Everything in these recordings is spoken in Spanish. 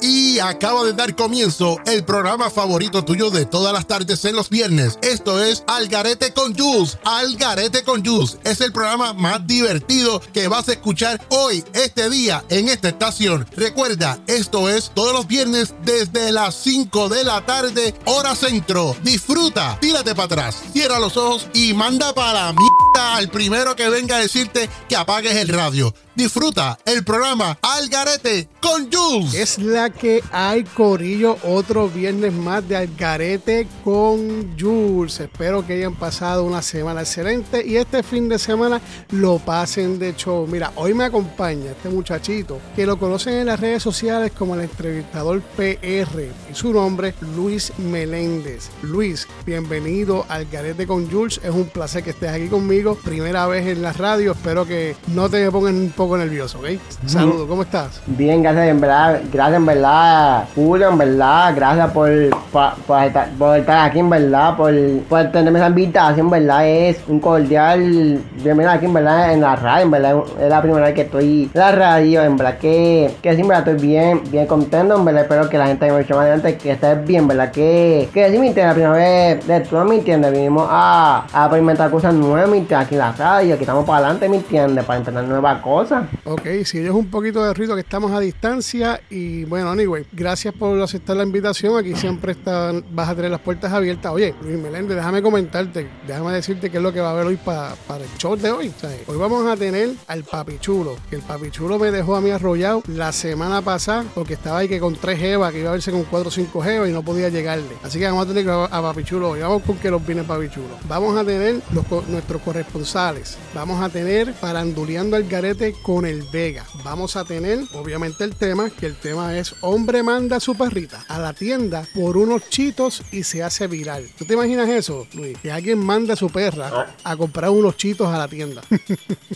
Y acaba de dar comienzo el programa favorito tuyo de todas las tardes en los viernes. Esto es Algarete con Jules. Algarete con Jules es el programa más divertido que vas a escuchar hoy, este día, en esta estación. Recuerda, esto es todos los viernes desde las 5 de la tarde, hora centro. Disfruta, tírate para atrás, cierra los ojos y manda para la mierda al primero que venga a decirte que apagues el radio. Disfruta el programa Algarete con Jules. Es la que hay, Corillo, otro viernes más de Algarete con Jules. Espero que hayan pasado una semana excelente y este fin de semana lo pasen de show. Mira, hoy me acompaña este muchachito que lo conocen en las redes sociales como el entrevistador PR y su nombre Luis Meléndez. Luis, bienvenido al Garete con Jules. Es un placer que estés aquí conmigo. Primera vez en la radio. Espero que no te pongan un poco nervioso, ¿ok? Saludos, ¿cómo estás? Bien, gracias, en verdad. Gracias, en verdad, Julio, en verdad. Gracias por, por, por estar, por estar aquí, en verdad. Por, por tenerme esa invitación, en verdad. Es un cordial bienvenido aquí, en verdad, en la radio, en verdad. Es la primera vez que estoy en la radio, en verdad. Que, que sí, en verdad, estoy bien, bien contento, en verdad. Espero que la gente me eche más adelante, que estés bien, en verdad. Que, que sí, me entiendes, la primera vez de todo, me entiendes. Vinimos a, a experimentar cosas nuevas, me aquí en la radio. Aquí estamos para adelante, me entiendes, para entender nuevas cosas. Ok, si ellos un poquito de ruido que estamos a distancia y bueno, anyway, gracias por aceptar la invitación. Aquí siempre están, vas a tener las puertas abiertas. Oye, Luis Meléndez, déjame comentarte, déjame decirte qué es lo que va a haber hoy para el show de hoy. hoy vamos a tener al Papichulo, que el Papichulo me dejó a mí arrollado la semana pasada porque estaba ahí que con tres Jeva, que iba a verse con cuatro o cinco Jeva y no podía llegarle. Así que vamos a tener a Papichulo hoy. Vamos con que los viene Papichulo. Vamos a tener nuestros corresponsales. Vamos a tener paranduleando al garete con el Vega. Vamos a tener, obviamente, el tema, que el tema es hombre manda a su perrita a la tienda por unos chitos y se hace viral. ¿Tú te imaginas eso, Luis? Que alguien manda a su perra a comprar unos chitos a la tienda.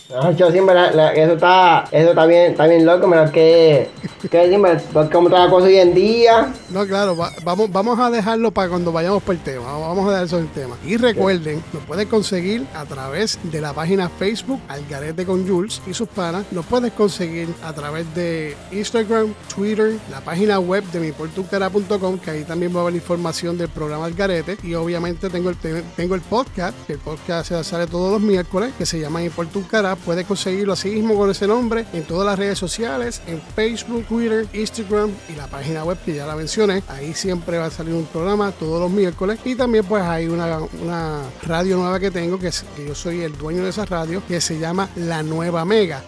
No, yo siempre, eso está, eso está bien, está bien loco, pero que, que siempre, como toda la cosa hoy en día. No, claro, vamos, vamos a dejarlo para cuando vayamos por el tema. Vamos a dejar eso en el tema. Y recuerden, nos pueden conseguir a través de la página Facebook Algarete con Jules y sus panas lo puedes conseguir a través de Instagram, Twitter, la página web de miportucara.com, que ahí también va a haber información del programa Algarete. Y obviamente tengo el, tengo el podcast, que el podcast sale todos los miércoles, que se llama Mi Cara. Puedes conseguirlo así mismo con ese nombre en todas las redes sociales, en Facebook, Twitter, Instagram y la página web que ya la mencioné. Ahí siempre va a salir un programa todos los miércoles. Y también pues hay una, una radio nueva que tengo, que, es, que yo soy el dueño de esa radio, que se llama La Nueva Mega.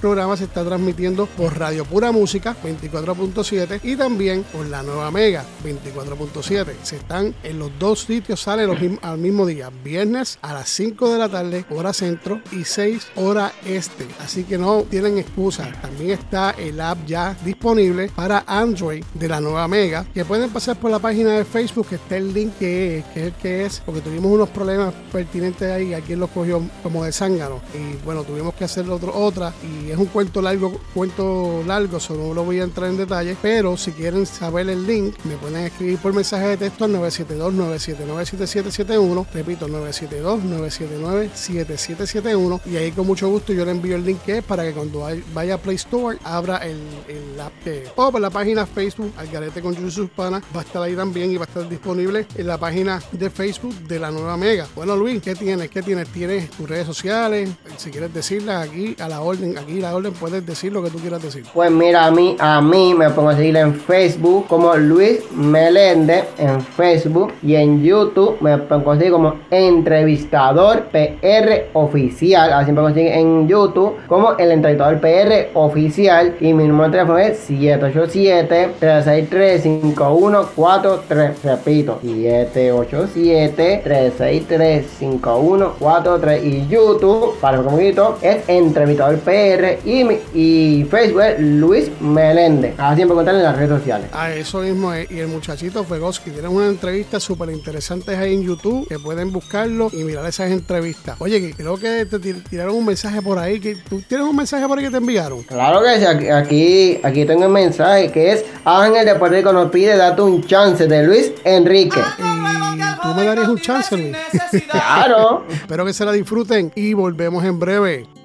Programa se está transmitiendo por Radio Pura Música 24.7 y también por la nueva Mega 24.7. Se están en los dos sitios, sale los al mismo día, viernes a las 5 de la tarde, hora centro, y 6 hora este. Así que no tienen excusa. También está el app ya disponible para Android de la nueva Mega, que pueden pasar por la página de Facebook, que está el link que es, que es que es, porque tuvimos unos problemas pertinentes ahí, alguien los cogió como de zángano. Y bueno, tuvimos que hacer otro, otra y es un cuento largo, cuento largo, solo no lo voy a entrar en detalle, pero si quieren saber el link, me pueden escribir por mensaje de texto al 972-979-7771, repito, 972-979-7771 y ahí con mucho gusto yo le envío el link que es para que cuando vaya a Play Store abra el, el app o por la página Facebook Algarete con Jesús Pana va a estar ahí también y va a estar disponible en la página de Facebook de la nueva Mega. Bueno Luis, ¿qué tienes? ¿Qué tienes? Tienes tus redes sociales, si quieres decirlas aquí a la hora aquí la orden puedes decir lo que tú quieras decir. Pues mira, a mí, a mí me pongo a seguir en Facebook como Luis Meléndez en Facebook y en YouTube me pongo a seguir como entrevistador PR oficial. Así me seguir en YouTube como el entrevistador PR oficial y mi número de teléfono es 787-363-5143. Repito, 787-363-5143 y YouTube para un poquito es entrevistador PR y, y Facebook Luis Meléndez. Así siempre encontrar en las redes sociales. A eso mismo es. Y el muchachito Fegoski. Tienen una entrevista súper interesante ahí en YouTube que pueden buscarlo y mirar esas entrevistas. Oye, creo que te tiraron un mensaje por ahí. Que, ¿Tú tienes un mensaje por ahí que te enviaron? Claro que sí. Aquí, aquí tengo el mensaje que es Ángel de Puerto Rico nos pide date un chance de Luis Enrique. Y tú me darías un chance, Luis. claro. Espero que se la disfruten y volvemos en breve.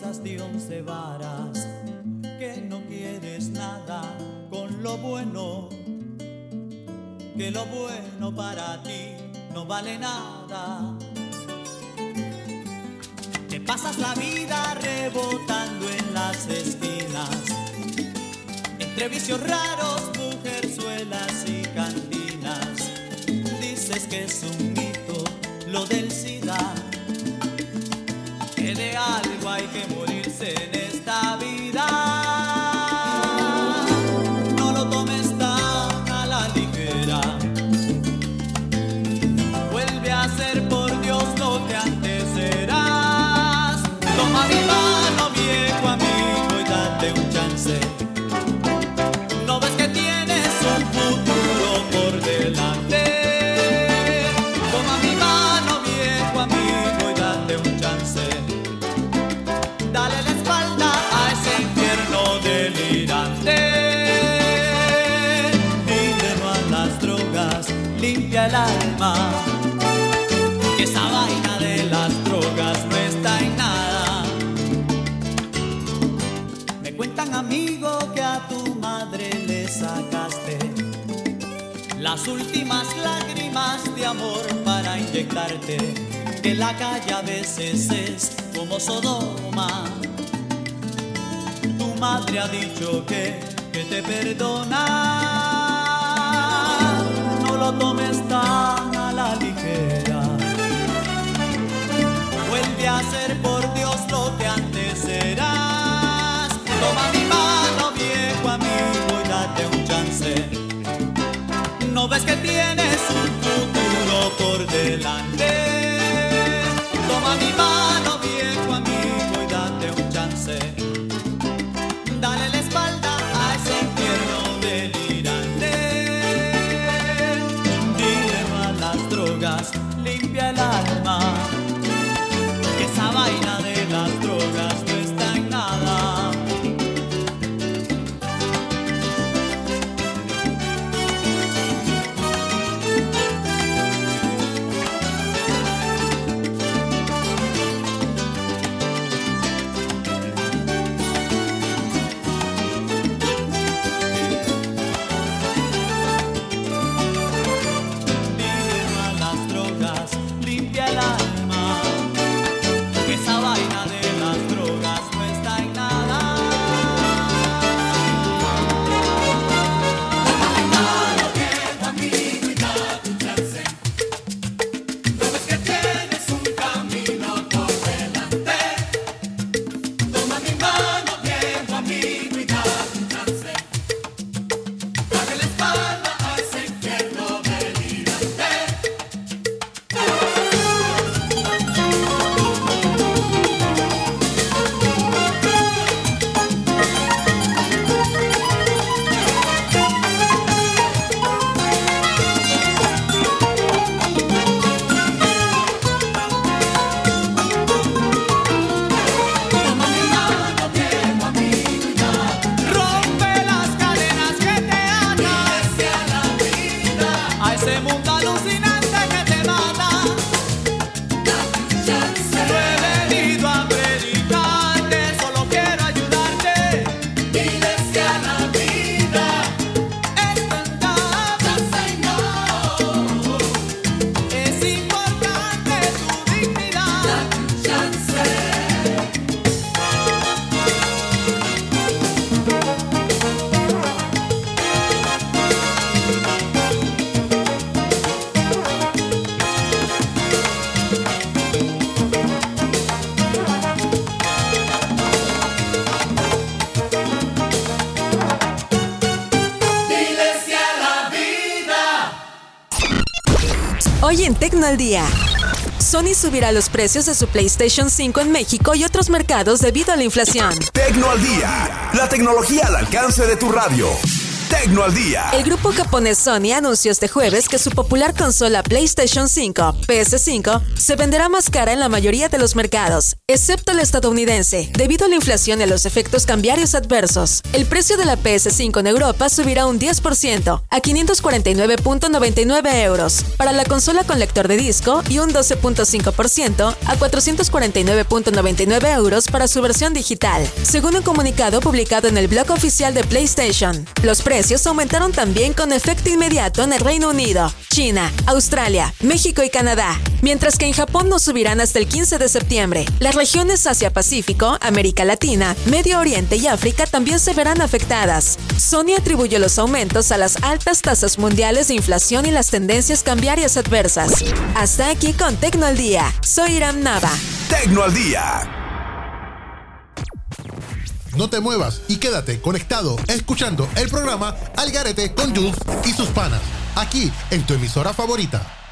De once varas, que no quieres nada con lo bueno, que lo bueno para ti no vale nada. Te pasas la vida rebotando en las esquinas, entre vicios raros, mujerzuelas y cantinas. Dices que es un mito lo del SIDA, que de hay que morirse las últimas lágrimas de amor para inyectarte. Que la calle a veces es como Sodoma. Tu madre ha dicho que, que te perdona. No lo tomes tan a la ligera. Vuelve a ser por No ves que tienes un futuro por delante. Toma mi mano, Tecno al Día. Sony subirá los precios de su PlayStation 5 en México y otros mercados debido a la inflación. Tecno al día. La tecnología al alcance de tu radio. Tecno al día. El grupo japonés Sony anunció este jueves que su popular consola PlayStation 5, PS5, se venderá más cara en la mayoría de los mercados, excepto el estadounidense, debido a la inflación y a los efectos cambiarios adversos. El precio de la PS5 en Europa subirá un 10% a 549.99 euros para la consola con lector de disco y un 12.5% a 449.99 euros para su versión digital, según un comunicado publicado en el blog oficial de PlayStation. Los precios aumentaron también con efecto inmediato en el Reino Unido, China, Australia, México y Canadá, mientras que en Japón no subirán hasta el 15 de septiembre. Las regiones Asia-Pacífico, América Latina, Medio Oriente y África también se verán afectadas. Sony atribuyó los aumentos a las altas tasas mundiales de inflación y las tendencias cambiarias adversas. Hasta aquí con Tecno al Día. Soy Iram Nava. Tecno al día. No te muevas y quédate conectado escuchando el programa Al Garete con Jules y sus panas, aquí en tu emisora favorita.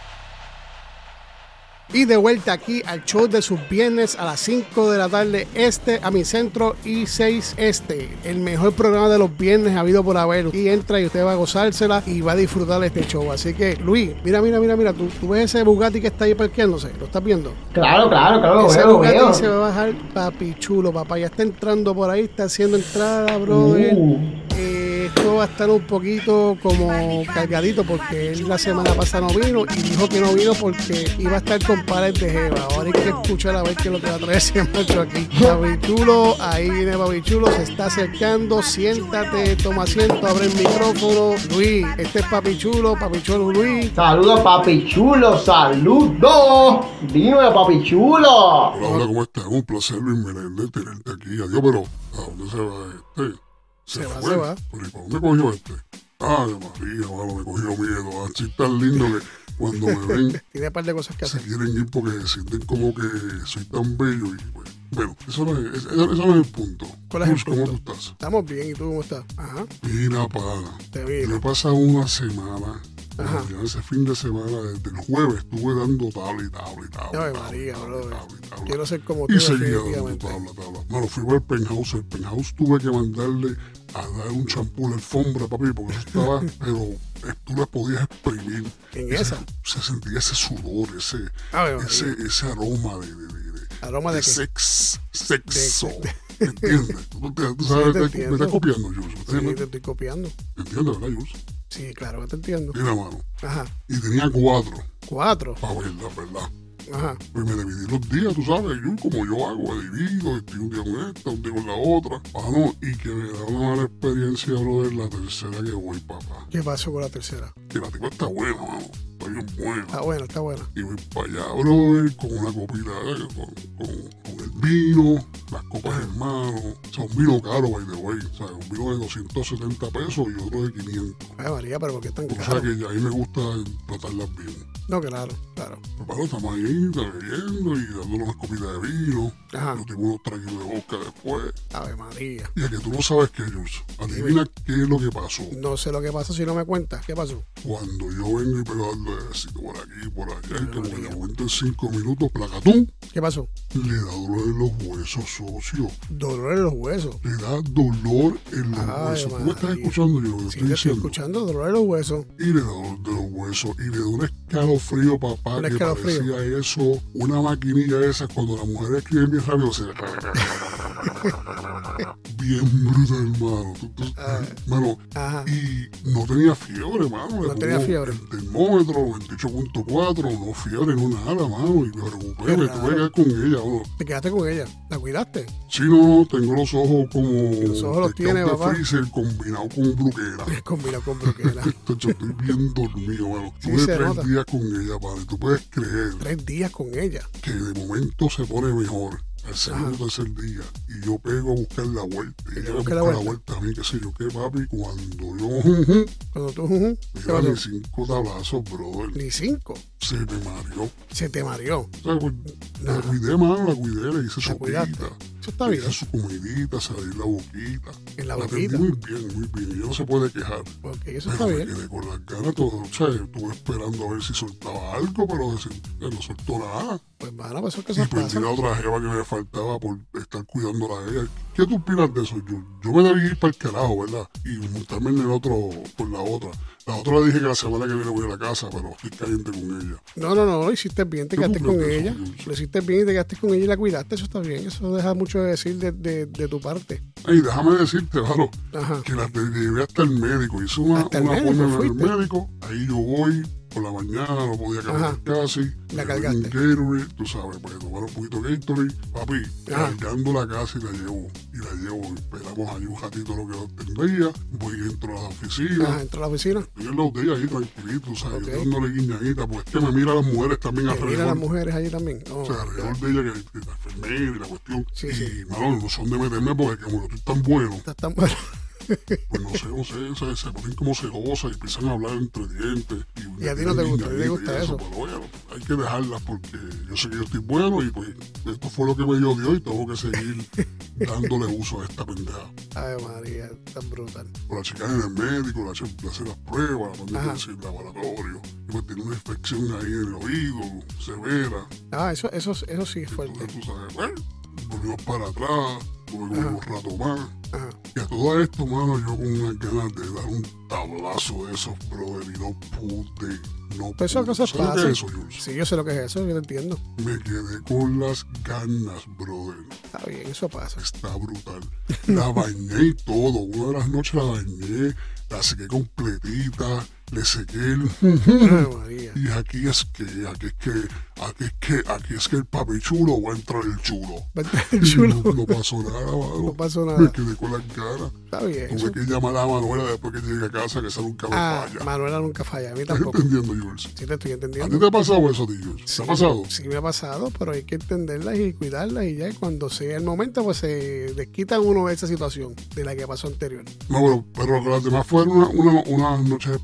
Y de vuelta aquí al show de sus viernes a las 5 de la tarde este, a mi centro y 6 este. El mejor programa de los viernes habido por haber. Y entra y usted va a gozársela y va a disfrutar de este show. Así que, Luis, mira, mira, mira, mira. ¿Tú, tú ves ese Bugatti que está ahí parqueándose? ¿Lo estás viendo? Claro, claro, claro, Ese veo, Bugatti veo. se va a bajar papi chulo, papá. Ya está entrando por ahí, está haciendo entrada, brother. Uh. Eh, esto va a estar un poquito como cargadito porque él la semana pasada no vino y dijo que no vino porque iba a estar con pares de jeva. Ahora hay que escuchar a ver qué es lo que va a traer ese macho aquí. Papi chulo, ahí viene Papi chulo, se está acercando. Siéntate, toma asiento, abre el micrófono. Luis, este es Papi chulo, Papi chulo Luis. Saludos, papi chulo, saludos. Dime, papi chulo. Hola, hola, ¿cómo estás? Un placer, Luis Meléndez, tenerte aquí. Adiós, pero ¿a dónde se va este? Se va, se va. ¿Pero y para dónde cogió este? Ay, María, mano, me cogió miedo. Así tan lindo que cuando me ven Tiene un par de cosas que se hacer. quieren ir porque sienten como que soy tan bello y pues, bueno, eso no es, eso, eso no es el punto. ¿Cuál es el Luz, ¿Cómo punto? tú estás? Estamos bien, ¿y tú cómo estás? Ajá, Mira, pana. te vi. he pasado una semana, Ajá. ya ese fin de semana, desde el jueves estuve dando tabla y tabla y tabla. María, tabla, tabla. Quiero ser como tú, Y seguía dando tabla, tabla. Bueno, fui al penthouse. El penthouse tuve que mandarle a dar un champú a la alfombra, papi, porque eso estaba, pero tú la podías exprimir. ¿En esa? Se sentía ese sudor, ese, ese, ese aroma de, de, de, de- ¿Aroma de qué? sex, sexo. De- ¿Me entiendes? Tú, sabes, te me- estás copiando, Jules. Sí, ¿Me te estoy copiando. entiendes, verdad, Jules? Sí, claro que te entiendo. Mira, mano. Ajá. Y tenía cuatro, Cuatro. para verla, ¿verdad? Ajá. Pues me dividí los días, tú sabes, yo como yo hago, me divido, estoy un día con esta, un día con la otra. Ah, no, y que me da una mala experiencia, brother, la tercera que voy, papá. ¿Qué pasó con la tercera? Que la tipa está buena, mano, está bien buena. Está buena, está buena. Y voy para allá, brother, con una copita, eh, con, con- con el vino, las copas en mano. O sea, un vino caro, by the way. O sea, un vino de 270 pesos y otro de 500. Ay, María, pero ¿por qué tan O sea que a mí me gusta tratarlas bien. No, claro, claro. Pero bueno, estamos ahí bebiendo y dándole unas copitas de vino. Ajá. Nos dimos unos traguitos de boca después. Ave María. Y a que tú no sabes qué, Jules. Adivina qué es lo que pasó. No sé lo que pasó si no me cuentas. ¿Qué pasó? Cuando yo vengo y pego besito por aquí, por allá, y que de momento en cinco minutos, placatún, ¿Qué pasó? le da dolor en los huesos, socio. Dolor en los huesos. Le da dolor en los huesos. Tú me estás escuchando yo, lo Sí, estoy te estoy escuchando. Dolor en los huesos. Y le da dolor de los huesos. Y le da un escalofrío, papá, que parecía eso, una maquinilla esa, cuando las mujeres escriben bien rápido, se... bien brutal, hermano. Tú- Mano, Ajá. y no tenía fiebre, mano. Le No tenía fiebre. El termómetro, 28.4, no fiebre, no nada, mano. Y me preocupé, me tuve que quedar con ella, mano. Te quedaste con ella. ¿La cuidaste? Sí, no, tengo los ojos como Los ojos los tiene, de papá. freezer combinado con bruquera. Combina con broquela. Tacho, estoy bien dormido, mano. Sí, Tuve tres nota. días con ella, padre. Tú puedes creer Tres días con ella. que de momento se pone mejor. Al segundo o tercer día, y yo pego a buscar la vuelta, y ella me busca la la vuelta. a mí, qué sé yo qué, papi, cuando yo Cuando tú, mis cinco tablazos, brother, Ni cinco. se me mareó. Se te mareó. Pues, la cuidé, mano, la cuidé, le hice La su cuidaste. Eso está bien. su comidita, di la boquita. En la boquita. muy bien, muy bien. Y no se puede quejar. Porque eso está me bien. quedé con las ganas todo. O sea, estuve esperando a ver si soltaba algo, pero no soltó nada. Pues, mano, pues eso que Y se perdí pasa. la otra jeva que me faltaba por estar cuidándola a ella. ¿Qué tú opinas de eso? Yo, yo me debí ir para el carajo, ¿verdad? Y montarme en el otro por la otra. La otra le dije que la semana que viene voy a la casa, pero estoy caliente con ella. No, no, no, lo hiciste bien, te ¿Qué tú quedaste con ella. Lo hiciste bien y te quedaste con ella y la cuidaste, eso está bien. Eso deja mucho de decir de, de, de tu parte. Ey, déjame decirte, Varo, que la llevé hasta el médico. Hice una, una médico en el médico. Ahí yo voy por la mañana, no podía caminar Ajá. casi. La un cargaste. Gatorade, tú sabes, pues tomar un poquito de Gatorade. Papi, Ajá. cargando la casa y la llevo. Y la llevo. Esperamos ahí un ratito lo que tendría. Voy dentro de la oficina. Ajá, entró a la oficina. Estoy en la botella ahí tranquilito. Ok. Yo dándole guiñadita, porque es que me miran las mujeres también Que mira a las alrededor. mujeres allí también. Oh, O sea, alrededor de ella, que, que la enfermera y la cuestión. Sí, y, sí. mano, no son de meterme porque como yo estoy tan bueno, está tan bueno. Pues no sé, no sé, se, se ponen como celosas y empiezan a hablar entre dientes. Y, Y a ti no te gusta, te gusta eso. Pero bueno, hay que dejarlas porque yo sé que yo estoy bueno y pues esto fue lo que me dio Dios y tengo que seguir dándole uso a esta pendeja. Ay, María, tan brutal. Por la chica en el médico, la chica le hace las pruebas, la Ajá. a decir laboratorio. Y pues tiene una infección ahí en el oído, severa. Ah, eso, eso, eso sí es fuerte. Entonces tú sabes, bueno, volvimos para atrás, como un rato más. Y a todo esto, mano, yo con unas ganas de dar un tablazo de esos, brother, y no pude, no pude. cosas ¿Sabes lo que pasan. es eso, Jules? Sí, yo sé lo que es eso, yo te entiendo. Me quedé con las ganas, brother. Está bien, eso pasa. Está brutal. La bañé y todo. Una de las noches la bañé, la sequé completita, le sequé el... Ay, María. Y aquí es que, aquí es que, aquí es que, aquí es que el papi chulo va a entrar el chulo. El Y chulo. No, no pasó nada, mano. No pasó Me nada. quedé con las ganas. Está bien. Tuve que llamar a Manuela después que llegue a casa, que esa nunca me Ah, falla. Manuela nunca falla, a mí ¿Estás tampoco. entendiendo, Jules? Sí, te estoy ¿A ti entendiendo. te ha pasado eso, tío? ¿Te Sí, ha pasado? Sí, me ha pasado, pero hay que entenderlas y cuidarlas y ya cuando sea el momento, pues se desquitan uno de esa situación de la que pasó anterior. No, pero, pero las demás fueron una, una, unas noches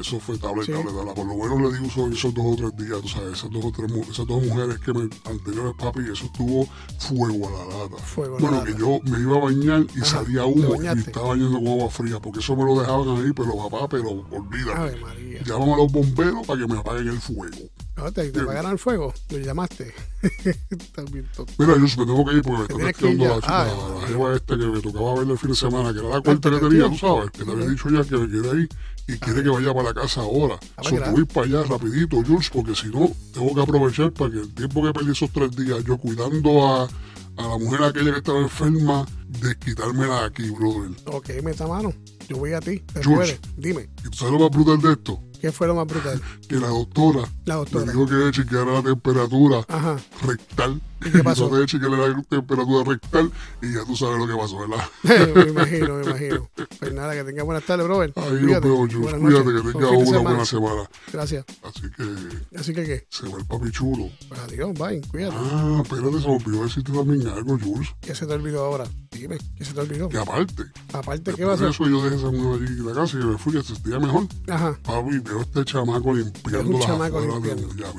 Eso fue tabla y Sí. tabla y tabla. Por lo menos le di uso esos dos o tres días, tú sabes, esas dos o tres esas dos mujeres que me anteriores, papi, eso estuvo fuego a la lata. Fuego a la bueno, lata. que yo me iba a bañar y Ajá, salía ¿te humo y estaba bañando con agua fría, porque eso me lo dejaban ahí, pero papá, pero olvídate. Llaman a los bomberos para que me apaguen el fuego. No, te, te apagaron el fuego, lo llamaste. Bien tonto. Mira, yo me tengo que ir porque me está ir ya. la chica, Ay, la madre. jeva este que me tocaba ver el fin de semana, que era la cuenta que tenía, tú sabes, que te había dicho ya que me quedé ahí y quiere que vaya para la casa ahora. Ah, So, pues, te voy para allá rapidito, Jules, porque si no, tengo que aprovechar para que el tiempo que perdí esos tres días, yo cuidando a, a la mujer aquella que estaba enferma, desquitármela aquí, brother. Ok, meta mano. Yo voy a ti. Te puedes. Dime, ¿Y tú sabes lo más brutal de esto? ¿Qué fue lo más brutal? Que la doctora, La me doctora. dijo que chequeara la temperatura Ajá. rectal. ¿Y qué pasó? Yo chequeé la temperatura rectal y ya tú sabes lo que pasó, ¿verdad? me imagino, me imagino. Pues nada, que tengas buenas tardes, brother. Ahí nos vemos, Jules. Buenas Cuídate, noches. que tengas una semana. buena semana. Gracias. Así que Así que, ¿qué? se va el papi chulo. Pues adiós, bye, cuídate. Ah, espérate, se me olvidó decirte también algo, Jules. ¿Qué se te olvidó ahora? Dime, ¿qué se te olvidó? Que aparte, Aparte, ¿qué pasó? de eso yo dejé esa mujer allí en la casa y me fui, que se sentía mejor. Ajá. Papi, veo este chamaco limpiando las afueras de limpiando. ya.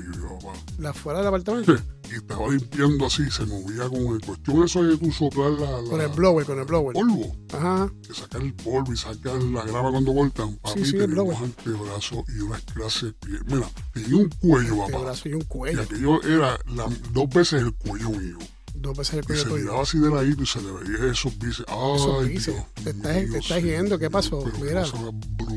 ¿La fuera del apartamento? Y estaba limpiando así, se movía con el cuestión eso de tú soplar la, la- Con el blower, con el blower. polvo. Ajá. Que sacar el polvo y sacar la grava cuando cortan. Papi, sí, el tenía unos antebrazos y unas clases de piel. Mira, tenía un cuello, papá. y un Y cuello. aquello era la- dos veces el cuello mío. Dos veces el Y cuello se tuyo. miraba así de ladito y se le veía esos bíceps. Ay, Esos bíceps. Te estás- te estás sí. yendo, ¿qué pasó? Mira.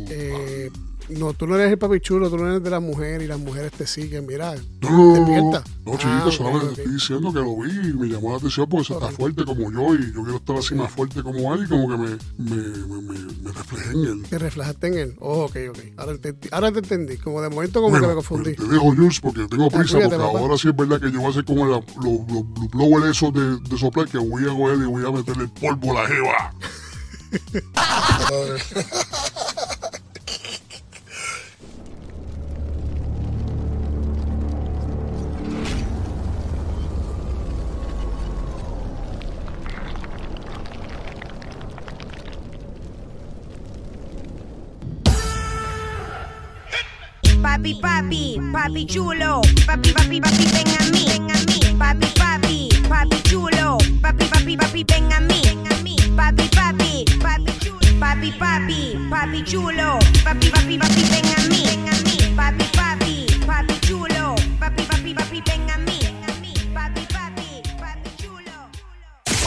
Eh, no, tú no eres el papi chulo, tú no eres de la mujer y las mujeres te siguen. Mira, no, no, no, no, despierta. no, chiquito, Ah, solamente te estoy diciendo que lo vi y me llamó la atención porque se está fuerte como yo y yo quiero estar así más fuerte como él y como que me, me, me, me, reflejé en él. te reflejaste en él. Oh, ok, ok. Ahora, entendí. Ahora te entendí. Como de momento como Bueno, que me confundí. te dejo, Jules, porque tengo prisa, porque papá. ahora sí es verdad que yo voy a hacer como los los blowers esos de, de soplar que voy a coger y voy a meterle el polvo a la jeva. Papi, papi, papi chulo. Papi, papi, papi, ven a mí. Ven a mí. Papi, papi, papi chulo. Papi, papi, papi, ven a mí. Ven a mí. Papi, papi, papi chulo. Papi, papi, papi chulo. Papi, papi, papi, ven a mí. Ven a mí. Papi, papi, papi chulo. Papi, papi, papi, ven a mí.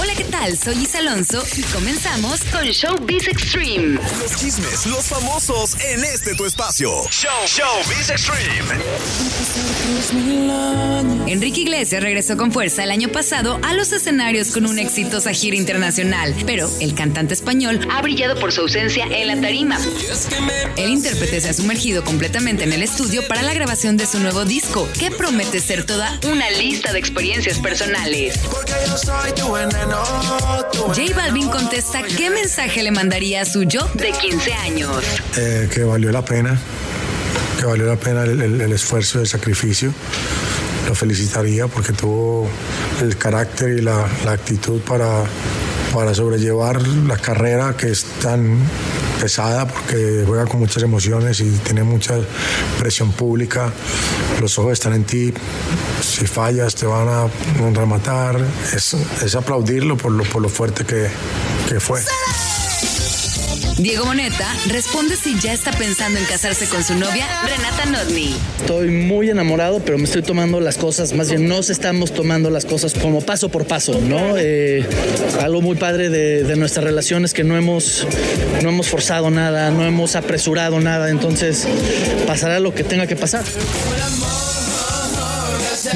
Hola, ¿qué tal? Soy Isa Alonso y comenzamos con Showbiz Extreme. Los chismes, los famosos en este tu espacio. Show, Showbiz Extreme. Enrique Iglesias regresó con fuerza el año pasado a los escenarios con una exitosa gira internacional, pero el cantante español ha brillado por su ausencia en la tarima. El intérprete se ha sumergido completamente en el estudio para la grabación de su nuevo disco, que promete ser toda una lista de experiencias personales. J Balvin contesta qué mensaje le mandaría a su yo de 15 años. eh, que valió la pena, que valió la pena el, el- el esfuerzo el sacrificio. Lo felicitaría porque tuvo el carácter y la, la actitud para, para sobrellevar la carrera que es tan pesada porque juega con muchas emociones y tiene mucha presión pública. Los ojos están en ti. Si fallas te van a rematar. Es, es aplaudirlo por lo, por lo fuerte que, que fue. Diego Boneta responde si ya está pensando en casarse con su novia, Renata Nodni. Estoy muy enamorado, pero me estoy tomando las cosas, más bien nos estamos tomando las cosas como paso por paso, ¿no? Eh, algo muy padre de, de nuestra relación es que no hemos, no hemos forzado nada, no hemos apresurado nada, entonces pasará lo que tenga que pasar.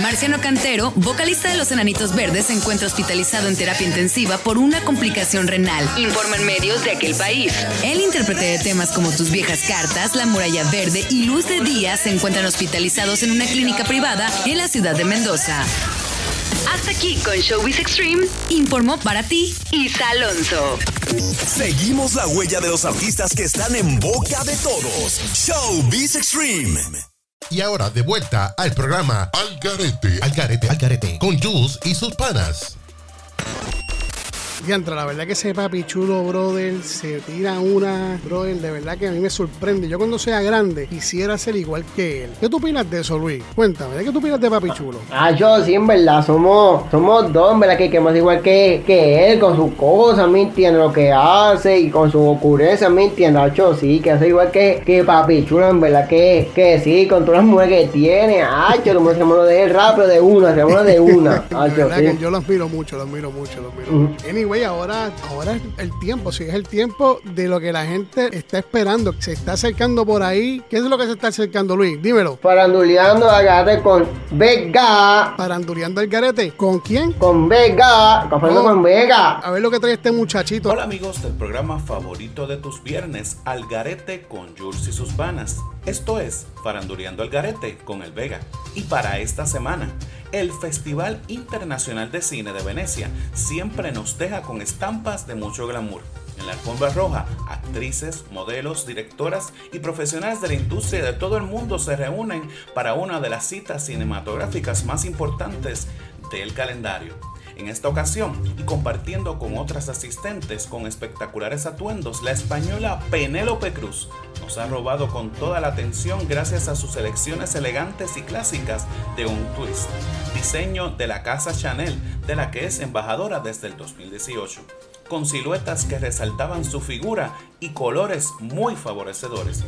Marciano Cantero, vocalista de Los Enanitos Verdes, se encuentra hospitalizado en terapia intensiva por una complicación renal, informan medios de aquel país. El intérprete de temas como Tus viejas cartas, La muralla verde y Luz de Día se encuentran hospitalizados en una clínica privada en la ciudad de Mendoza. Hasta aquí con Showbiz Extreme, informó para ti Isa Alonso. Seguimos la huella de los artistas que están en boca de todos. Showbiz Extreme. Y ahora de vuelta al programa Al Garete, Al Garete, Al Garete, con Jules y sus panas. Diantra, la verdad que ese papi chulo, brother, se tira una, brother, de verdad que a mí me sorprende. Yo cuando sea grande quisiera ser igual que él. ¿Qué tú opinas de eso, Luis? Cuéntame, ¿de qué tú opinas de papi chulo? Ah, yo sí, en verdad, somos, somos dos, en verdad, que queremos igual que, que él, con sus cosas, ¿me entiendes? Lo que hace y con sus ocurrencias, ¿me entiendes? Acho, sí, que hace igual que, que papi chulo, en verdad, que, que sí, con todas las mujeres que tiene, Acho, lo hacemos de él rápido, de una, hacemos de una, verdad que sí. yo lo admiro mucho, lo admiro mucho, lo admiro mucho. Anyway, ahora, ahora es el tiempo, sí, es el tiempo de lo que la gente está esperando, se está acercando por ahí. ¿Qué es lo que se está acercando, Luis? Dímelo. Faranduleando, agarre con Vega, Paranduleando el garete. ¿Con quién? con Vega, cafando Oh. con Vega. A ver lo que trae este muchachito. Hola amigos del programa favorito de tus viernes, Algarete con Jules y sus vanas. Esto es Farandureando Algarete con el Vega. Y para esta semana, el Festival Internacional de Cine de Venecia siempre nos deja con estampas de mucho glamour. En la alfombra roja, actrices, modelos, directoras y profesionales de la industria de todo el mundo se reúnen para una de las citas cinematográficas más importantes del calendario. En esta ocasión, y compartiendo con otras asistentes con espectaculares atuendos, la española Penélope Cruz nos ha robado con toda la atención gracias a sus selecciones elegantes y clásicas de un twist, diseño de la casa Chanel, de la que es embajadora desde el 2018, con siluetas que resaltaban su figura y colores muy favorecedores.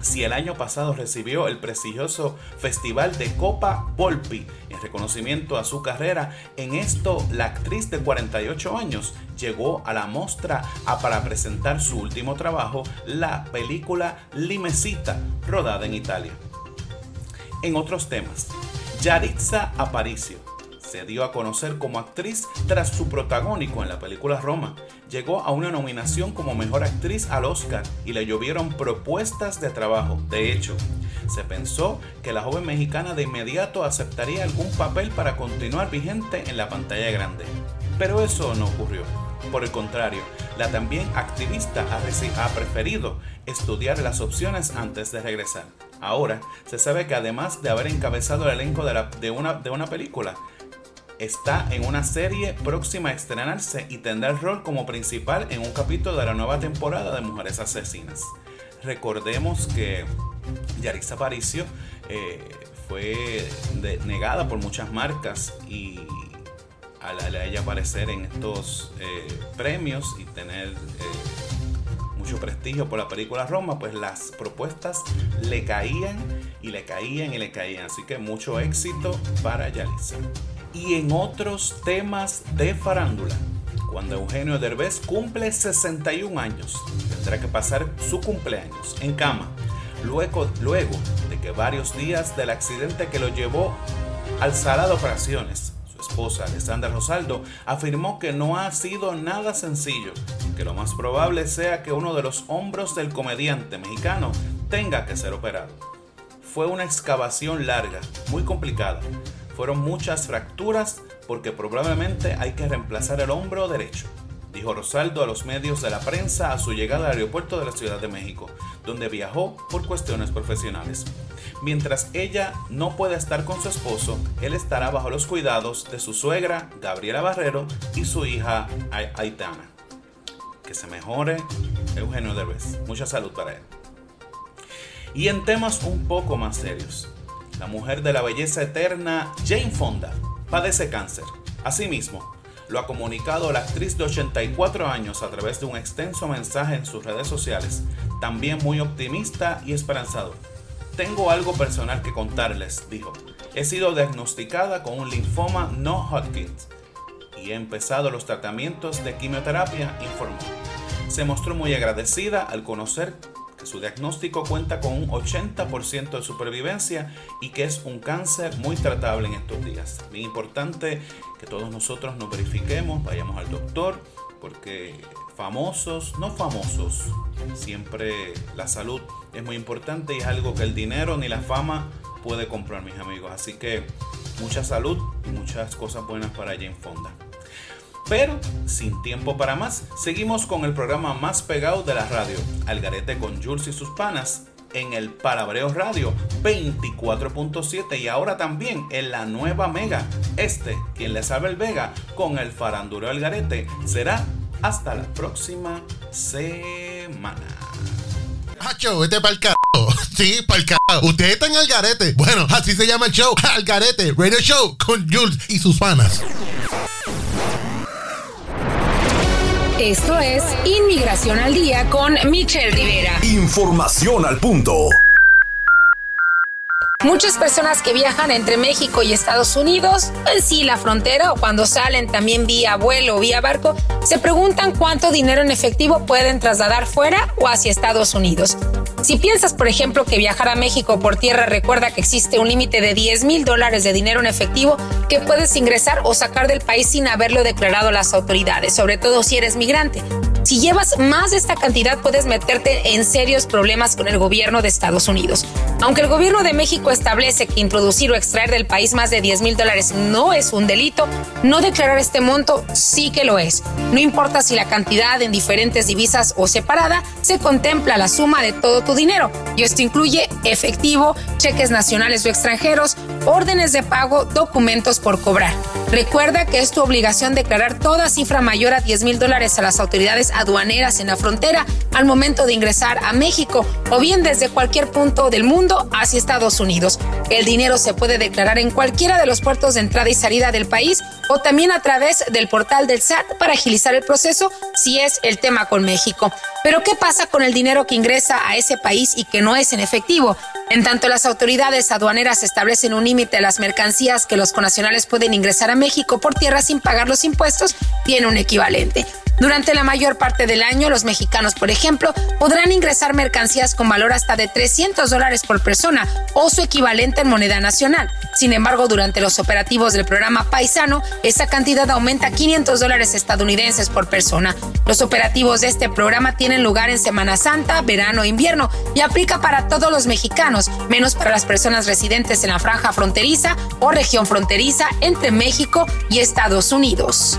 Si el año pasado recibió el prestigioso Festival de Copa Volpi en reconocimiento a su carrera, en esto la actriz de 48 años llegó a la mostra a para presentar su último trabajo, la película Limesita, rodada en Italia. En otros temas, Yaritza Aparicio se dio a conocer como actriz tras su protagónico en la película Roma. Llegó a una nominación como mejor actriz al Oscar y le llovieron propuestas de trabajo. De hecho, se pensó que la joven mexicana de inmediato aceptaría algún papel para continuar vigente en la pantalla grande. Pero eso no ocurrió. Por el contrario, la también activista ha, preferido estudiar las opciones antes de regresar. Ahora se sabe que además de haber encabezado el elenco de, de una, de una película, está en una serie próxima a estrenarse y tendrá el rol como principal en un capítulo de la nueva temporada de Mujeres Asesinas. Recordemos que Yarisa Aparicio eh, fue negada por muchas marcas y al, ella aparecer en estos eh, premios y tener mucho prestigio por la película Roma, pues las propuestas le caían y le caían y le caían. Así que mucho éxito para Yalisa. Y en otros temas de farándula, cuando Eugenio Derbez cumple 61 años, tendrá que pasar su cumpleaños en cama, luego, luego de que varios días del accidente que lo llevó al sala de operaciones esposa, Alessandra Rosaldo, afirmó que no ha sido nada sencillo, que lo más probable sea que uno de los hombros del comediante mexicano tenga que ser operado. Fue una excavación larga, muy complicada. Fueron muchas fracturas porque probablemente hay que reemplazar el hombro derecho dijo Rosaldo a los medios de la prensa a su llegada al aeropuerto de la Ciudad de México, donde viajó por cuestiones profesionales. Mientras ella no puede estar con su esposo, él estará bajo los cuidados de su suegra, Gabriela Barrero, y su hija, Aitana. Que se mejore Eugenio Derbez. Mucha salud para él. Y en temas un poco más serios, la mujer de la belleza eterna, Jane Fonda, padece cáncer. Asimismo, lo ha comunicado la actriz de 84 años a través de un extenso mensaje en sus redes sociales, también muy optimista y esperanzador. Tengo algo personal que contarles, dijo. He sido diagnosticada con un linfoma no Hodgkin y he empezado los tratamientos de quimioterapia, informó. Se mostró muy agradecida al conocer su diagnóstico cuenta con un 80% de supervivencia y que es un cáncer muy tratable en estos días. Bien importante que todos nosotros nos verifiquemos, vayamos al doctor, porque famosos, no famosos, siempre la salud es muy importante y es algo que el dinero ni la fama puede comprar, mis amigos. Así que mucha salud y muchas cosas buenas para Jane Fonda. Pero, sin tiempo para más, seguimos con el programa más pegado de la radio, Algarete con Jules y sus panas, en el Palabreo Radio 24.7 y ahora también en la nueva Mega. Este, quien le sabe el Vega, con el faranduro Algarete, será hasta la próxima semana. Hacho, vete pa'l carajo. Sí, pa'l carajo. Ustedes están al garete. Bueno, así se llama el show. Al garete. Radio Show con Jules y sus panas. Esto es Inmigración al Día con Michelle Rivera. Información al punto. Muchas personas que viajan entre México y Estados Unidos, en sí la frontera o cuando salen también vía vuelo o vía barco, se preguntan cuánto dinero en efectivo pueden trasladar fuera o hacia Estados Unidos. Si piensas, por ejemplo, que viajar a México por tierra recuerda que existe un límite de 10 mil dólares de dinero en efectivo que puedes ingresar o sacar del país sin haberlo declarado las autoridades, sobre todo si eres migrante. Si llevas más de esta cantidad puedes meterte en serios problemas con el gobierno de Estados Unidos. Aunque el gobierno de México establece que introducir o extraer del país más de 10 mil dólares no es un delito, no declarar este monto sí que lo es. No importa si la cantidad en diferentes divisas o separada, se contempla la suma de todo tu dinero. Y esto incluye efectivo, cheques nacionales o extranjeros, órdenes de pago, documentos por cobrar. Recuerda que es tu obligación declarar toda cifra mayor a 10 mil dólares a las autoridades aduaneras en la frontera al momento de ingresar a México o bien desde cualquier punto del mundo hacia Estados Unidos. El dinero se puede declarar en cualquiera de los puertos de entrada y salida del país o también a través del portal del SAT para agilizar el proceso si es el tema con México. Pero ¿qué pasa con el dinero que ingresa a ese país y que no es en efectivo? En tanto las autoridades aduaneras establecen un límite a las mercancías que los conacionales pueden ingresar a México por tierra sin pagar los impuestos, tiene un equivalente. Durante la mayor parte del año, los mexicanos, por ejemplo, podrán ingresar mercancías con valor hasta de 300 dólares por persona o su equivalente en moneda nacional. Sin embargo, durante los operativos del programa Paisano, esa cantidad aumenta a 500 dólares estadounidenses por persona. Los operativos de este programa tienen lugar en Semana Santa, verano e invierno y aplica para todos los mexicanos, menos para las personas residentes en la franja fronteriza o región fronteriza entre México y Estados Unidos.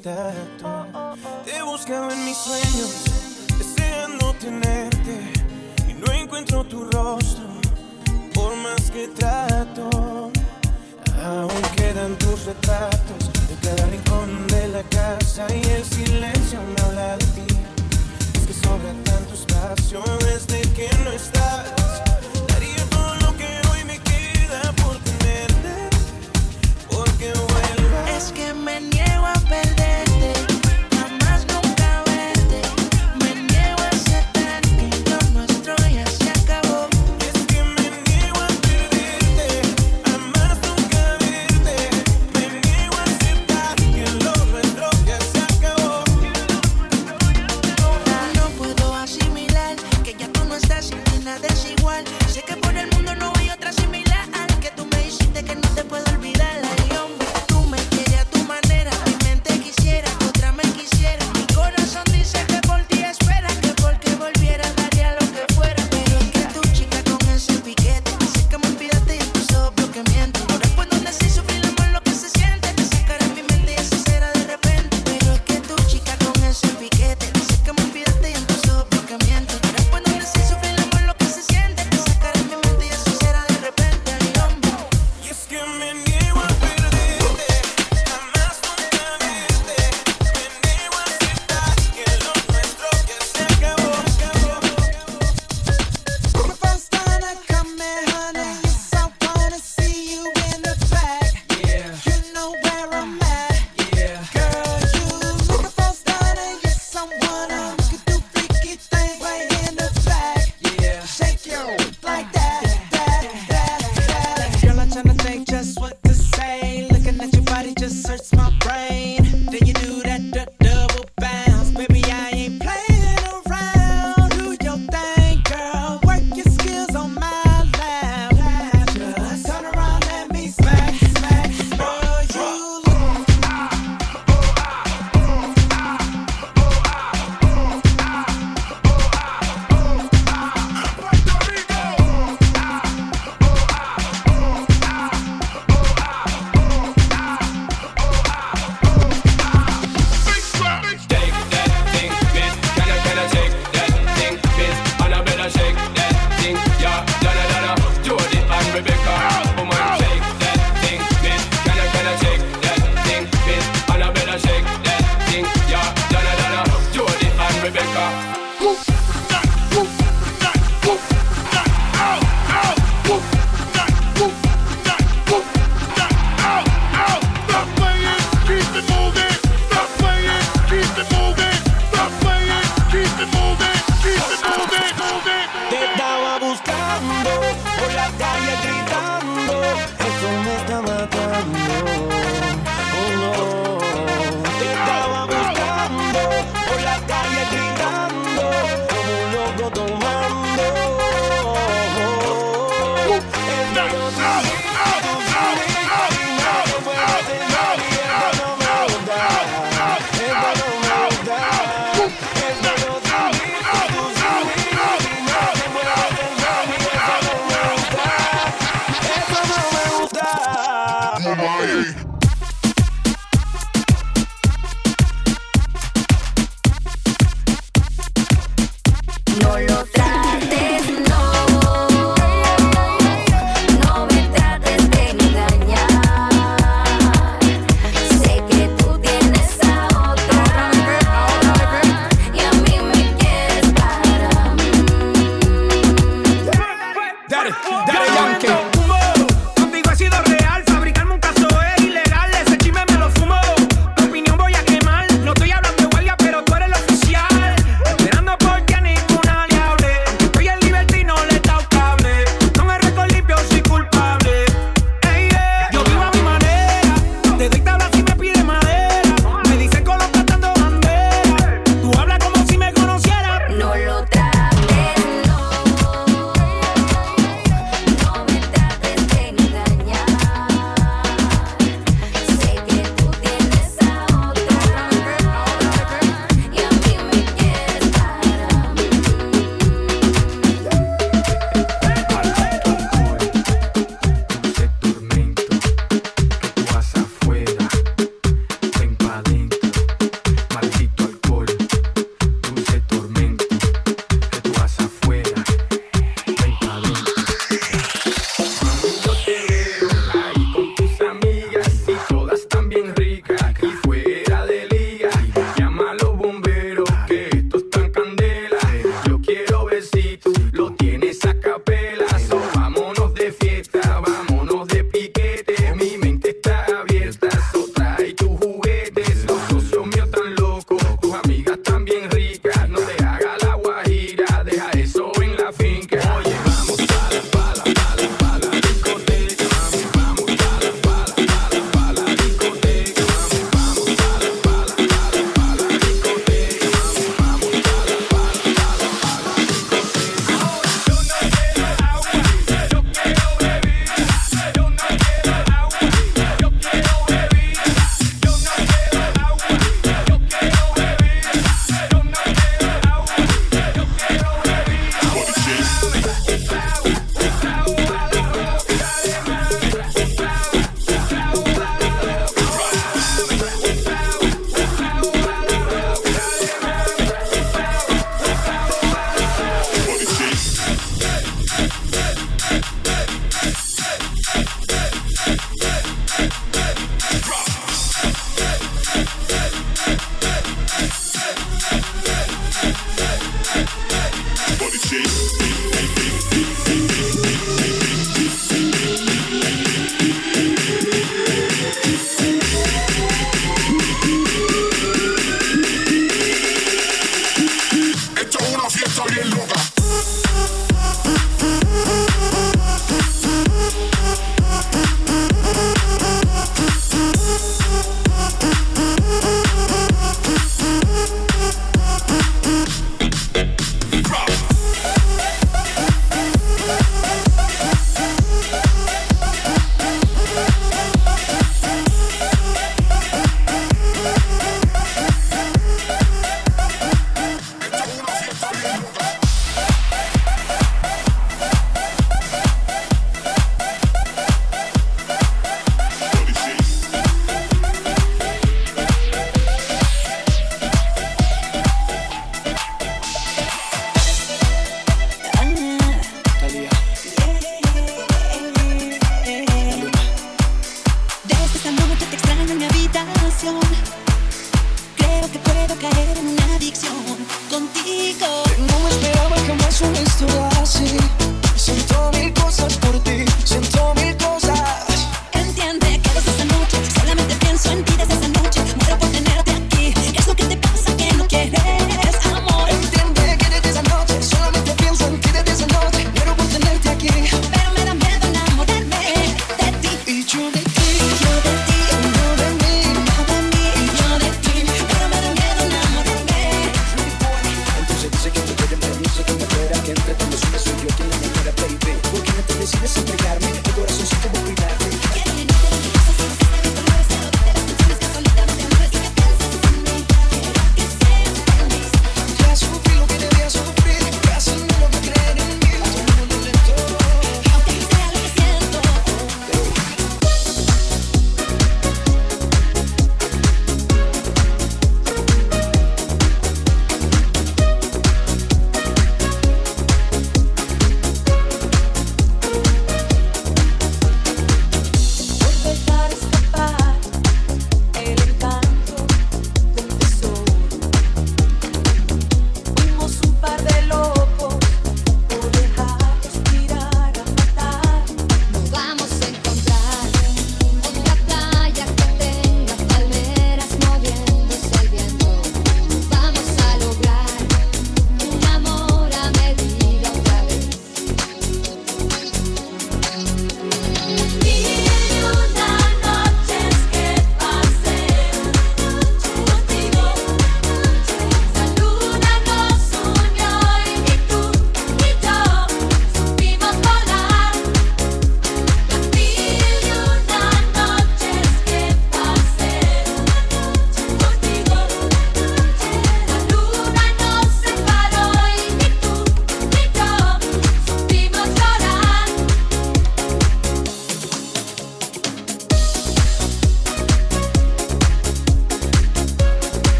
contacto. Te buscaba en mis sueños, deseando tenerte. Y no encuentro tu rostro, por más que trato. Aún quedan tus retratos en cada rincón de la casa y el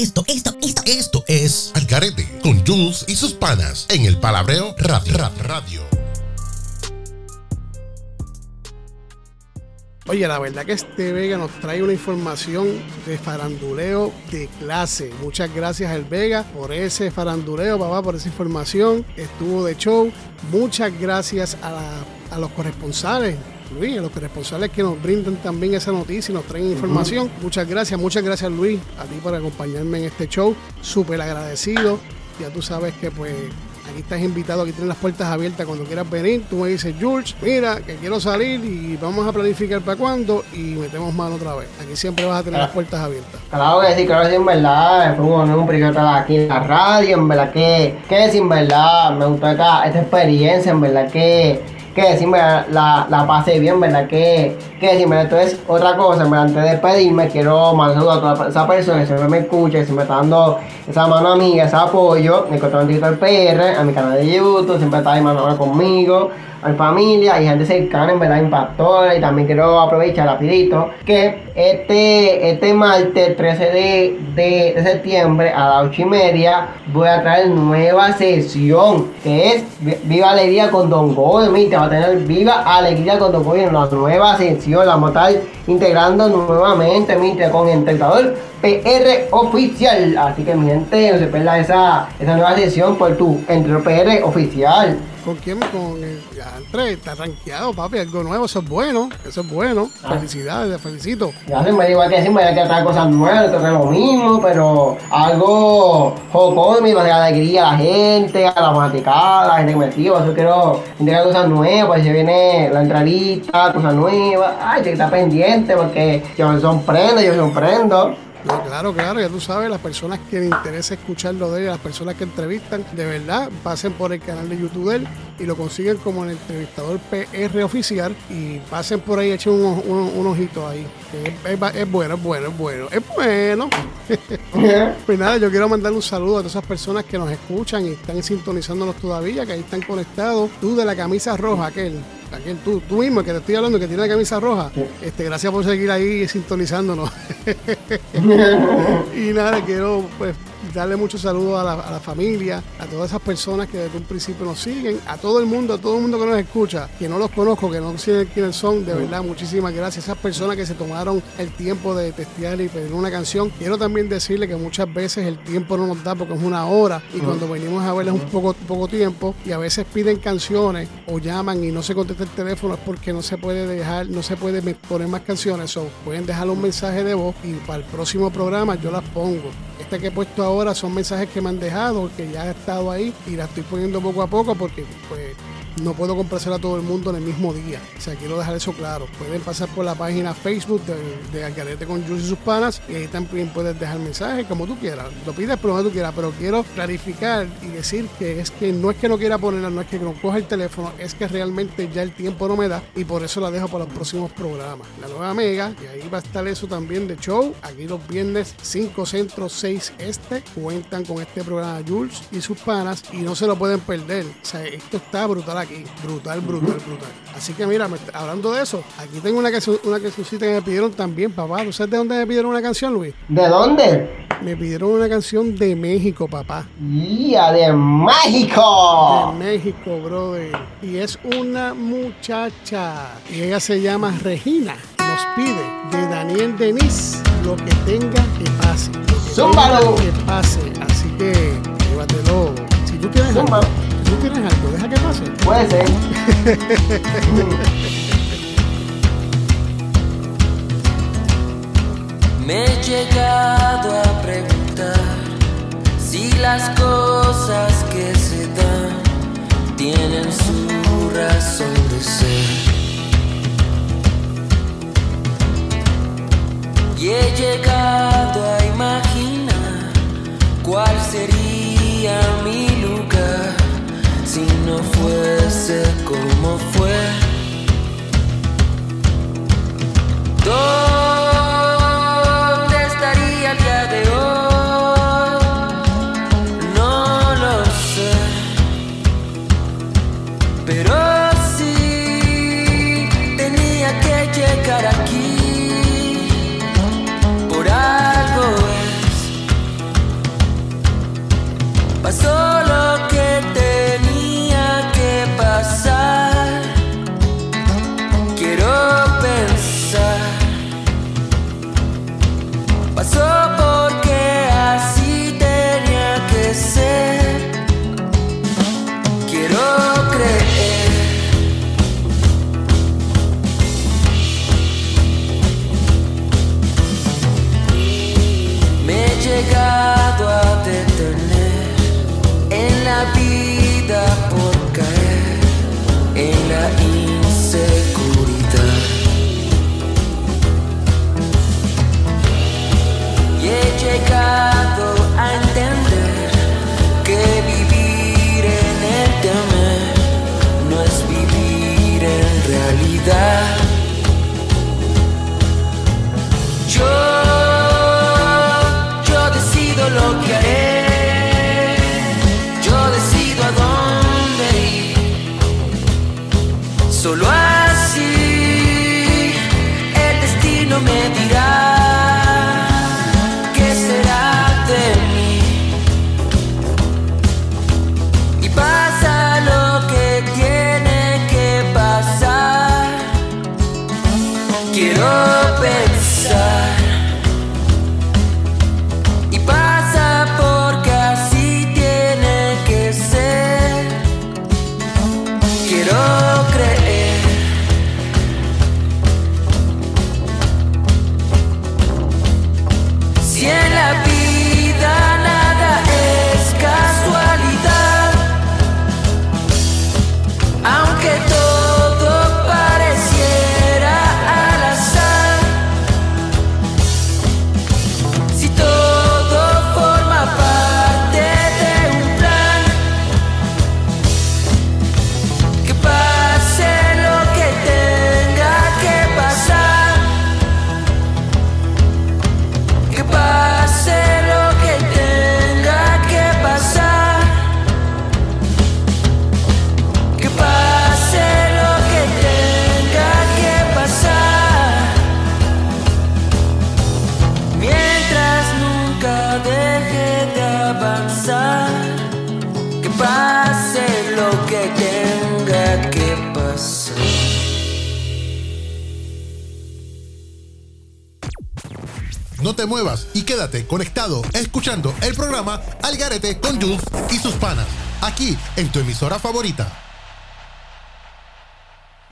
esto, esto, esto. Esto es Al Garete con Jules y sus panas en el Palabreo Radio. Ra- Radio. Oye, la verdad que este Vega nos trae una información de faranduleo de clase. Muchas gracias al Vega por ese faranduleo, papá, por esa información. Estuvo de show. Muchas gracias a, la- a los corresponsales. Luis, a los corresponsales que nos brindan también esa noticia y nos traen información. Muchas gracias, muchas gracias Luis, a ti por acompañarme en este show. Súper agradecido. Ya tú sabes que pues Aquí estás invitado, aquí tienes las puertas abiertas cuando quieras venir. Tú me dices, George, mira, que quiero salir y vamos a planificar para cuándo y metemos mano otra vez. Aquí siempre vas a tener Ah. las puertas abiertas. Claro que sí, claro que sí, en verdad. Fue un honor, un privilegio estar aquí en la radio, en verdad que, que en verdad, me gustó esta, esta experiencia, en verdad que, que decir, en verdad, la, la pasé bien, en verdad que, que decir, en verdad, entonces, otra cosa, verdad, antes de despedirme, quiero mandar saludos a toda esa persona que siempre me escucha, que siempre está dando esa mano amiga, ese apoyo, encontré un del PR, a mi canal de YouTube, siempre está ahí mano a mano conmigo, a mi familia y gente cercana, en verdad, impactores. Y también quiero aprovechar rapidito que este, este martes 13 de, de, septiembre a las 8 y media voy a traer nueva sesión que es Vi- Viva Alegría con Don Goy. Mira, va a tener Viva Alegría con Don Goy en una nueva sesión. La vamos a estar integrando nuevamente, mira, con el entrenador PR oficial. Así que mi gente, no se pierda esa, esa nueva sesión por tu entrenador PR oficial. ¿Con quién? Con el Andre, está rankeado, papi, algo nuevo, eso es bueno, eso es bueno. Ah. Felicidades, te felicito. Ya se me igual que siempre hay que traer cosas nuevas, traer lo mismo, pero algo jocoso, me va a dar alegría a la gente, a la fanaticada, a la gente que me por eso quiero integrar cosas nuevas, pues se viene la entradita, cosas nuevas, ay, hay que estar pendiente porque yo me sorprendo, yo me sorprendo. No, claro, claro, ya tú sabes, las personas que les interesa escucharlo de él, las personas que entrevistan, de verdad, pasen por el canal de YouTube de él y lo consiguen como el entrevistador PR oficial y pasen por ahí, echen un, un- un ojito ahí. Es, es- es bueno, es bueno, es bueno, es bueno. pues nada, yo quiero mandar un saludo a todas esas personas que nos escuchan y están sintonizándonos todavía, que ahí están conectados. Tú de la camisa roja, aquel. Aquel, tú, tú mismo que te estoy hablando que tiene la camisa roja, este, gracias por seguir ahí sintonizándonos. y nada, quiero pues darle muchos saludos a la, a la familia, a todas esas personas que desde un principio nos siguen, a todo el mundo, a todo el mundo que nos escucha, que no los conozco, que no sé quiénes son, de verdad, muchísimas gracias. Esas personas que se tomaron el tiempo de testear y pedir una canción. Quiero también decirle que muchas veces el tiempo no nos da porque es una hora y cuando venimos a verles un poco, poco tiempo y a veces piden canciones o llaman y no se contesta el teléfono es porque no se puede dejar, no se puede poner más canciones. o pueden dejar un mensaje de voz y para el próximo programa yo las pongo. Que he puesto ahora son mensajes que me han dejado, que ya he estado ahí y las estoy poniendo poco a poco porque pues no puedo complacer a todo el mundo en el mismo día. O sea, quiero dejar eso claro. Pueden pasar por la página Facebook de, de con Jules y sus panas y ahí también puedes dejar mensajes como tú quieras. Lo pides por donde tú quieras, pero quiero clarificar y decir que es que no es que no quiera ponerla, no es que no coja el teléfono, es que realmente ya el tiempo no me da y por eso la dejo para los próximos programas. La nueva Mega, y ahí va a estar eso también de show. Aquí los viernes 5 centro, 6 este, cuentan con este programa Jules y sus panas y no se lo pueden perder. O sea, esto está brutal aquí, brutal, brutal, brutal. Así que mira, hablando de eso, aquí tengo una una cancioncita que me pidieron también, papá. ¿Tú sabes de dónde me pidieron una canción, Luis? ¿De dónde? Me pidieron una canción de México, papá. ¡Ya, de México! De México, brother. Y es una muchacha. Y ella se llama Regina. Nos pide de Daniel Denis lo que tenga que pase. Lo que tenga que pase. Así que llévatelo. Si tú si tú tienes algo, deja que pase. Puede ser. Me he llegado a preguntar si las cosas que se dan tienen su razón de ser. Y he llegado a imaginar cuál sería mi lugar si no fuese como fue. ¿Dónde en tu emisora favorita.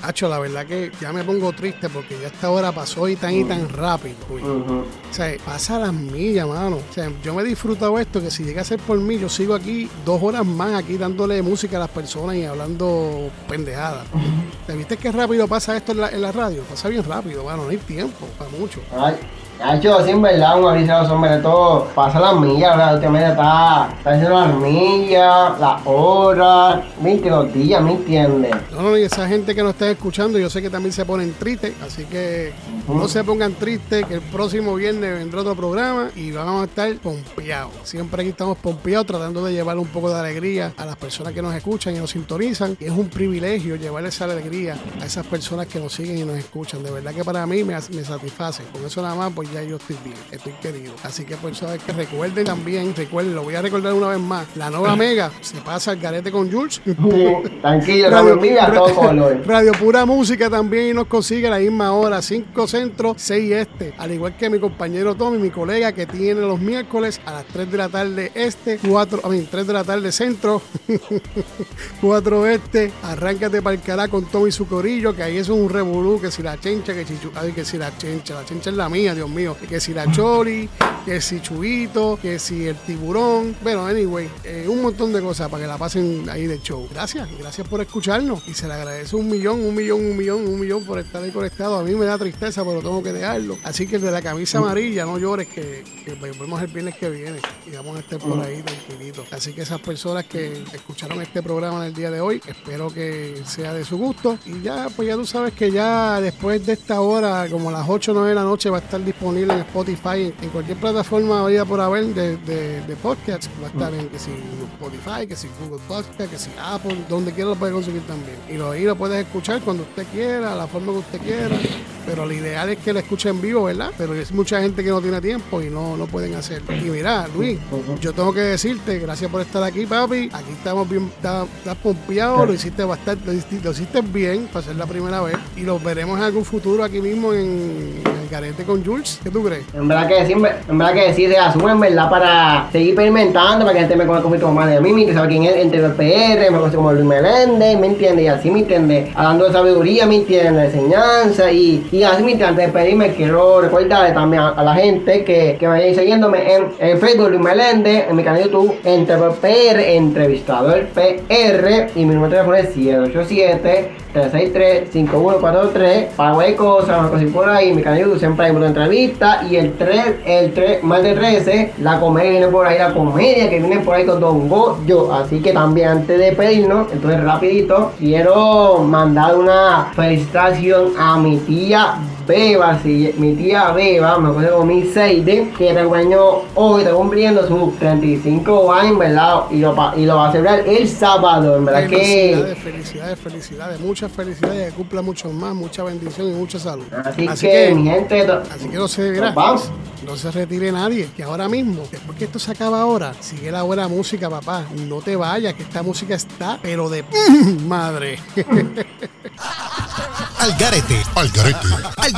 Hacho, la verdad que ya me pongo triste porque ya esta hora pasó y tan y tan rápido. güey. O sea, pasa las millas, mano. O sea, yo me he disfrutado esto que si llega a ser por mí, yo sigo aquí dos horas más aquí dándole música a las personas y hablando pendejadas. ¿Te viste qué rápido pasa esto en la, en la radio? Pasa bien rápido, mano. No hay tiempo para mucho. Ay, ha hecho así en verdad, un aviso hombres, todo pasa las millas, ¿verdad? Últimamente está, está haciendo las millas, las horas, ¿viste? Los días, ¿me entiendes? No, no, y esa gente que nos está escuchando, yo sé que también se ponen tristes, así que no se pongan tristes, que el próximo viernes vendrá otro programa y vamos a estar pompeados. Siempre aquí estamos pompeados tratando de llevar un poco de alegría a las personas que nos escuchan y nos sintonizan. Y es un privilegio llevarle esa alegría a esas personas que nos siguen y nos escuchan. De verdad que para mí me, me satisface. Con eso nada más, pues ya yo estoy bien, estoy querido. Así que por eso es que recuerden también, recuerden, lo voy a recordar una vez más, la nueva Mega se pasa al garete con Jules. tranquilo, no me mira a todo color. Radio Pura Música también nos consigue a la misma hora, 5 centro, 6 este. Al igual que mi compañero Tommy, mi colega, que tiene los miércoles a las 3 de la tarde este, 4, a mí, 3 de la tarde centro, 4 este. Arráncate para el cará con Tommy y su corillo, que ahí es un revolú, que si la chencha, que si, chu- ay, que si la chencha, la chencha es la mía, Dios mío, que si la chori, que si chubito, que si el tiburón, bueno, anyway, eh, un montón de cosas para que la pasen ahí de show. Gracias, gracias por escucharnos. Y se le agradece un millón, un millón, un millón, un millón por estar ahí conectado. A mí me da tristeza, pero tengo que dejarlo. Así que el de la camisa amarilla, no llores, que, que volvemos el viernes que viene y vamos a estar por ahí tranquilitos. Así que esas personas que escucharon este programa en el día de hoy, espero que sea de su gusto. Y ya, pues ya tú sabes que ya después de esta hora, como las 8 o 9 de la noche, va a estar disponible en Spotify, en, cualquier plataforma habida por haber de, de, de podcast. Va a estar en que si Spotify, que si Google Podcast, que si Apple, donde quiera lo puede conseguir también. Y lo, ahí lo puedes escuchar cuando usted quiera, la forma que usted quiera. Pero lo ideal es que lo escuche en vivo, ¿verdad? Pero hay mucha gente que no tiene tiempo y no, no pueden hacer. Y mira, Luis, yo tengo que decirte, gracias por estar aquí, papi. Aquí estamos bien, estás estás pompeado, lo hiciste bastante, lo hiciste, lo hiciste bien para ser la primera vez. Y los veremos en algún futuro aquí mismo en, en con Jules. ¿Qué tú crees? En verdad que sí, en ver- en verdad que sí, se asume en verdad para seguir experimentando, para que la gente me conozca poquito más de mí, que sabe quién es entre el PR, me conoce como Luis Meléndez, ¿me entiende? Y así, ¿me entiende? Hablando de sabiduría, ¿me entiende? De enseñanza y, y así, ¿me entiende? Antes de despedirme, quiero recordarle también a, la gente que, que vayan siguiéndome en, en Facebook Luis Meléndez, en mi canal de YouTube, entre PR, entrevistador PR, y mi número de teléfono es 787 363-5143 para cualquier cosa, una cosa por ahí, mi canal YouTube siempre hay una entrevista. Y el 3, el 3, más de 13, la comedia viene por ahí, la comedia que viene por ahí con Don Goyo, así que también antes de pedirnos, entonces rapidito, quiero mandar una felicitación a mi tía tía Beba, sí, mi tía Beba, me acuerdo con mi Seide, que año hoy está cumpliendo sus 35 años, ¿verdad? Y lo, y lo va a celebrar el sábado, en verdad que... Felicidades, felicidades, felicidades, muchas felicidades, que cumpla mucho más, mucha bendición y mucha salud. Así que, mi gente, to- así que no se verá, nos vamos. no se retire nadie, que ahora mismo, después que esto se acaba ahora, sigue la buena música, papá, no te vayas, que esta música está, pero de madre. Algarete, Algarete, Algarete